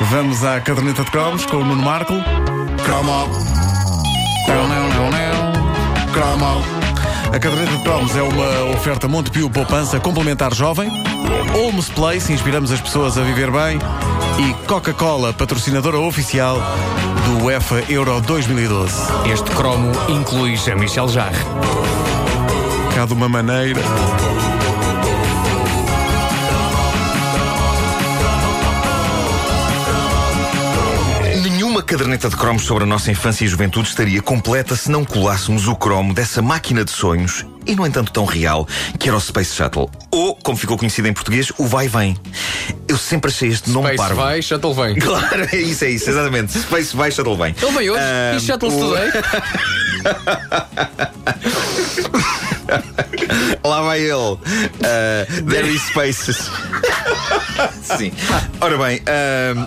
Vamos à caderneta de cromos com o Nuno Marco. Cromo. Não, não, não, não. Cromo. A caderneta de cromos é uma oferta Montepio Poupança Complementar Jovem. Holmes Place, inspiramos as pessoas a viver bem. E Coca-Cola, patrocinadora oficial do UEFA Euro 2012. Este cromo inclui Jean-Michel Jarre. Cá de uma maneira. Caderneta de cromos sobre a nossa infância e juventude estaria completa se não colássemos o cromo dessa máquina de sonhos, e no entanto tão real, que era o Space Shuttle. Ou, como ficou conhecido em português, o Vai-Vem. Eu sempre achei este nome Space parvo. vai, Shuttle vem. Claro, é isso, é isso, exatamente. Space vai, Shuttle vem. Ele veio hoje Ah, e Shuttle o- today. Lá vai ele. Uh, there is spaces. Sim. Ora bem,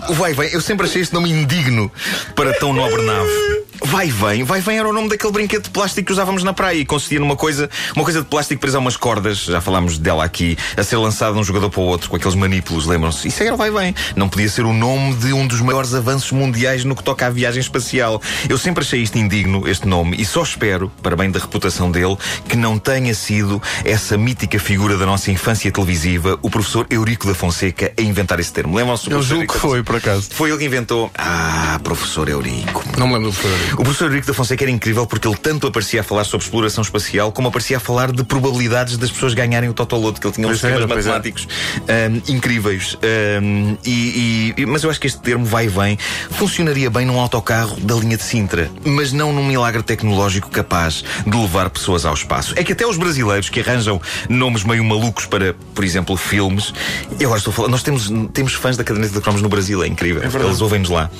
o vai vem, eu sempre achei este nome indigno para tão nobre nave. Vai vem, vai vem era o nome daquele brinquedo de plástico que usávamos na praia e consistia numa coisa, uma coisa de plástico presa a umas cordas, já falámos dela aqui, a ser lançada de um jogador para o outro com aqueles manípulos, lembram-se? Isso era vai vem. Não podia ser o nome de um dos maiores avanços mundiais no que toca à viagem espacial. Eu sempre achei isto indigno, este nome, e só espero, para bem da reputação dele, que não tenha sido essa mítica figura da nossa infância televisiva, o professor Eurico da Fonseca, a inventar esse termo. Lembram-se do Eu julgo que Eurico foi, por acaso. foi ele que inventou. Ah, professor Eurico. Não me lembro do professor. O professor Eurico da Fonseca era incrível porque ele tanto aparecia a falar sobre exploração espacial como aparecia a falar de probabilidades das pessoas ganharem o Totoloto, que ele tinha uns Pois sistemas matemáticos ahm, incríveis. Ahm, e, e- mas eu acho que este termo vai e vem funcionaria bem num autocarro da linha de Sintra, mas não num milagre tecnológico capaz de levar pessoas ao espaço. É que até os brasileiros que arranjam nomes meio malucos para, por exemplo, filmes. Eu agora estou a falar, nós temos, temos fãs da caderneta de cromos no Brasil, é incrível. Eles ouvem-nos lá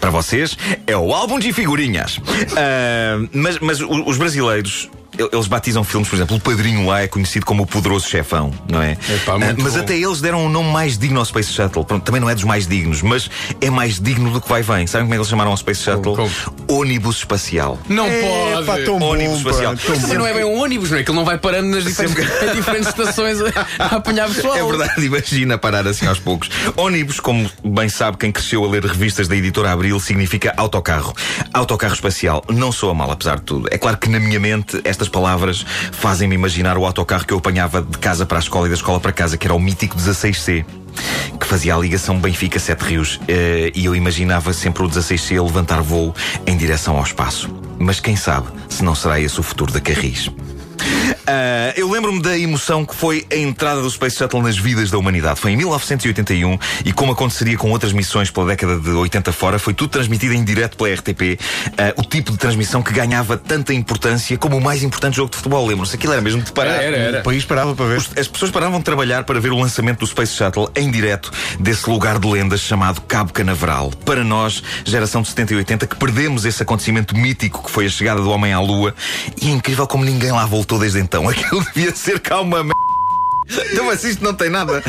para vocês é o álbum de figurinhas. Ah, mas mas os brasileiros. El- Eles batizam filmes, por exemplo, o Padrinho lá é conhecido como o Poderoso Chefão, não é? Epá, Ah, mas bom. até eles deram um nome mais digno ao Space Shuttle. Pronto, também não é dos mais dignos, mas é mais digno do que vai vem. Sabem como é que eles chamaram ao Space Shuttle? Como? Ônibus espacial. Não É, pode. pá, tão bom, Ônibus pá, espacial. tão Mas bom. não é bem um ônibus, não é? Que ele não vai parando nas diferentes, diferentes estações a, a apanhar pessoal. É verdade, imagina parar assim aos poucos. Ônibus, como bem sabe quem cresceu a ler revistas da editora Abril, significa autocarro. Autocarro espacial. Não soa mal, apesar de tudo. É claro que na minha mente estas palavras fazem-me imaginar o autocarro que eu apanhava de casa para a escola e da escola para casa, que era o mítico 16C. Que fazia a ligação Benfica-Sete Rios. Eh, e eu imaginava sempre o 16C a levantar voo em direção ao espaço. Mas quem sabe se não será esse o futuro da Carris. Ah, eu lembro-me da emoção que foi a entrada do Space Shuttle nas vidas da humanidade. Foi em 1981 e, como aconteceria com outras missões pela década de 80 fora, foi tudo transmitido em direto pela RTP. Ah, o tipo de transmissão que ganhava tanta importância como o mais importante jogo de futebol. Lembram-se? Aquilo era mesmo de parar. Era, era. O país parava para ver. Os- As pessoas paravam de trabalhar para ver o lançamento do Space Shuttle em direto desse lugar de lendas chamado Cabo Canaveral. Para nós, geração de 70 e 80, que perdemos esse acontecimento mítico que foi a chegada do homem à Lua, e é incrível como ninguém lá voltou desde então. Aquilo devia ser calma merda. Então, mas isto não tem nada.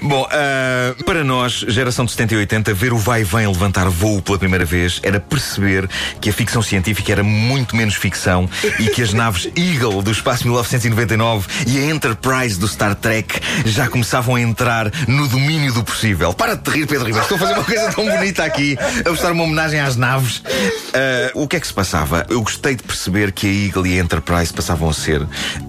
Bom, ah, para nós, geração de 70 e 80, ver o vai-vem levantar voo pela primeira vez era perceber que a ficção científica era muito menos ficção e que as naves Eagle do espaço 1999 e a Enterprise do Star Trek já começavam a entrar no domínio do possível. Para de rir, Pedro Ribeiro. Estou a fazer uma coisa tão bonita aqui, a prestar uma homenagem às naves. Ah, o que é que se passava? Eu gostei de perceber que a Eagle e a Enterprise passavam a ser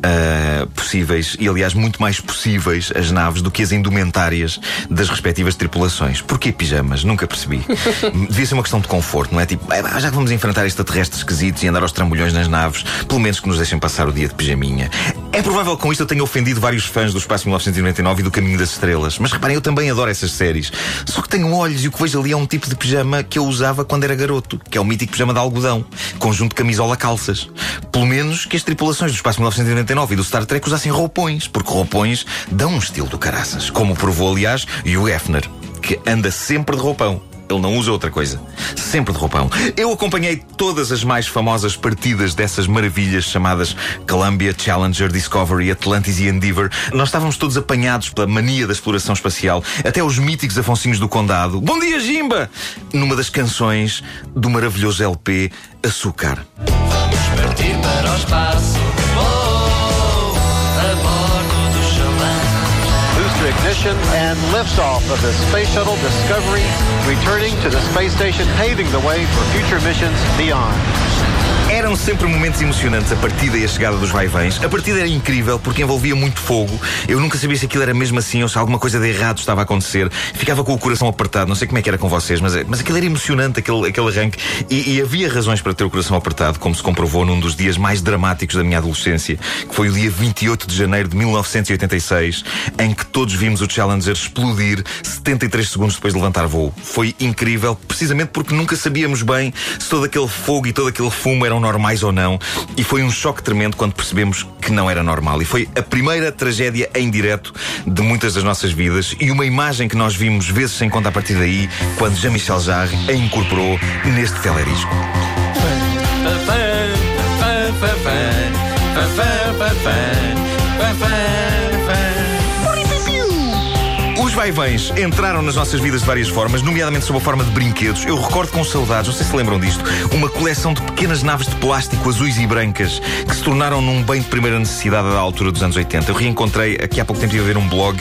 ah, possíveis e, aliás, muito mais possíveis as naves do que as indumentárias das respectivas tripulações. Porquê pijamas? Nunca percebi. Devia ser uma questão de conforto, não é? Tipo, "Ah, já que vamos enfrentar extraterrestres esquisitos e andar aos trambolhões nas naves, pelo menos que nos deixem passar o dia de pijaminha. É provável que com isto eu tenha ofendido vários fãs do Espaço 1999 e do Caminho das Estrelas, mas reparem, eu também adoro essas séries. Só que tenho olhos e o que vejo ali é um tipo de pijama que eu usava quando era garoto, que é o mítico pijama de algodão, conjunto camisola-calças. Pelo menos que as tripulações do Espaço 1999 e do Star Trek usassem roupões, porque roupões dão um estilo do caraças, como provou, aliás, Hugh Hefner, que anda sempre de roupão. Ele não usa outra coisa. Sempre de roupão. Eu acompanhei todas as mais famosas partidas dessas maravilhas chamadas Columbia, Challenger, Discovery, Atlantis e Endeavour. Nós estávamos todos apanhados pela mania da exploração espacial, até os míticos Afonsinhos do Condado. Bom dia, Jimba! Numa das canções do maravilhoso LP Açúcar. Partir para o espaço. Oh, a bordo do chalão. ignition and liftoff of the Space Shuttle Discovery, returning to the space station, paving the way for future missions beyond. Eram sempre momentos emocionantes a partida e a chegada dos vai-vens. A partida era incrível porque envolvia muito fogo. Eu nunca sabia se aquilo era mesmo assim ou se alguma coisa de errado estava a acontecer. Ficava com o coração apertado. Não sei como é que era com vocês, mas, mas aquilo era emocionante, aquele, aquele arranque. E, e havia razões para ter o coração apertado, como se comprovou num dos dias mais dramáticos da minha adolescência, que foi o dia 28 de janeiro de 1986, em que todos vimos o Challenger explodir 73 segundos depois de levantar voo. Foi incrível, precisamente porque nunca sabíamos bem se todo aquele fogo e todo aquele fumo eram normais ou não, e foi um choque tremendo quando percebemos que não era normal. E foi a primeira tragédia em direto de muitas das nossas vidas e uma imagem que nós vimos vezes sem conta a partir daí, quando Jean-Michel Jarre a incorporou neste teledisco. Os vai-vens entraram nas nossas vidas de várias formas, nomeadamente sob a forma de brinquedos. Eu recordo com saudades, não sei se lembram disto, uma coleção de pequenas naves de plástico azuis e brancas que se tornaram num bem de primeira necessidade da altura dos anos 80. Eu reencontrei, aqui há pouco tempo, ia ver um blog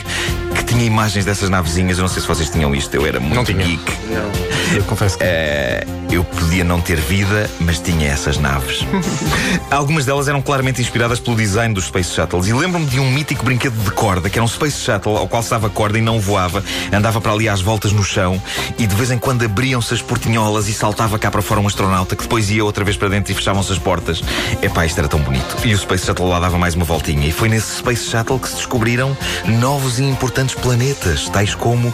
que tinha imagens dessas navezinhas. Eu não sei se vocês tinham isto, eu era muito Não tinha. geek. Eu confesso que. Eh, eu podia não ter vida, mas tinha essas naves. Algumas delas eram claramente inspiradas pelo design dos Space Shuttles. E lembro-me de um mítico brinquedo de corda, que era um Space Shuttle ao qual se dava corda e não voava, andava para ali às voltas no chão e de vez em quando abriam-se as portinholas e saltava cá para fora um astronauta que depois ia outra vez para dentro e fechavam-se as portas. Epá, isto era tão bonito. E o Space Shuttle lá dava mais uma voltinha. E foi nesse Space Shuttle que se descobriram novos e importantes planetas, tais como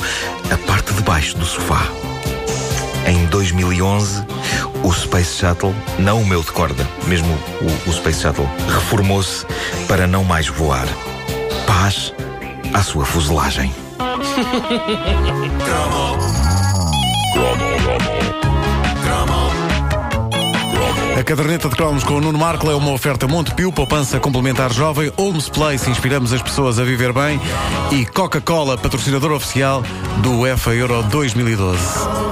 a parte de baixo do sofá. Em 2011, o Space Shuttle, não o meu de corda, mesmo o, o Space Shuttle, reformou-se para não mais voar. Paz à sua fuselagem. A caderneta de cromos com o Nuno Marco é uma oferta Montepio, poupança complementar jovem, Holmes Place, inspiramos as pessoas a viver bem e Coca-Cola, patrocinador oficial do UEFA Euro 2012.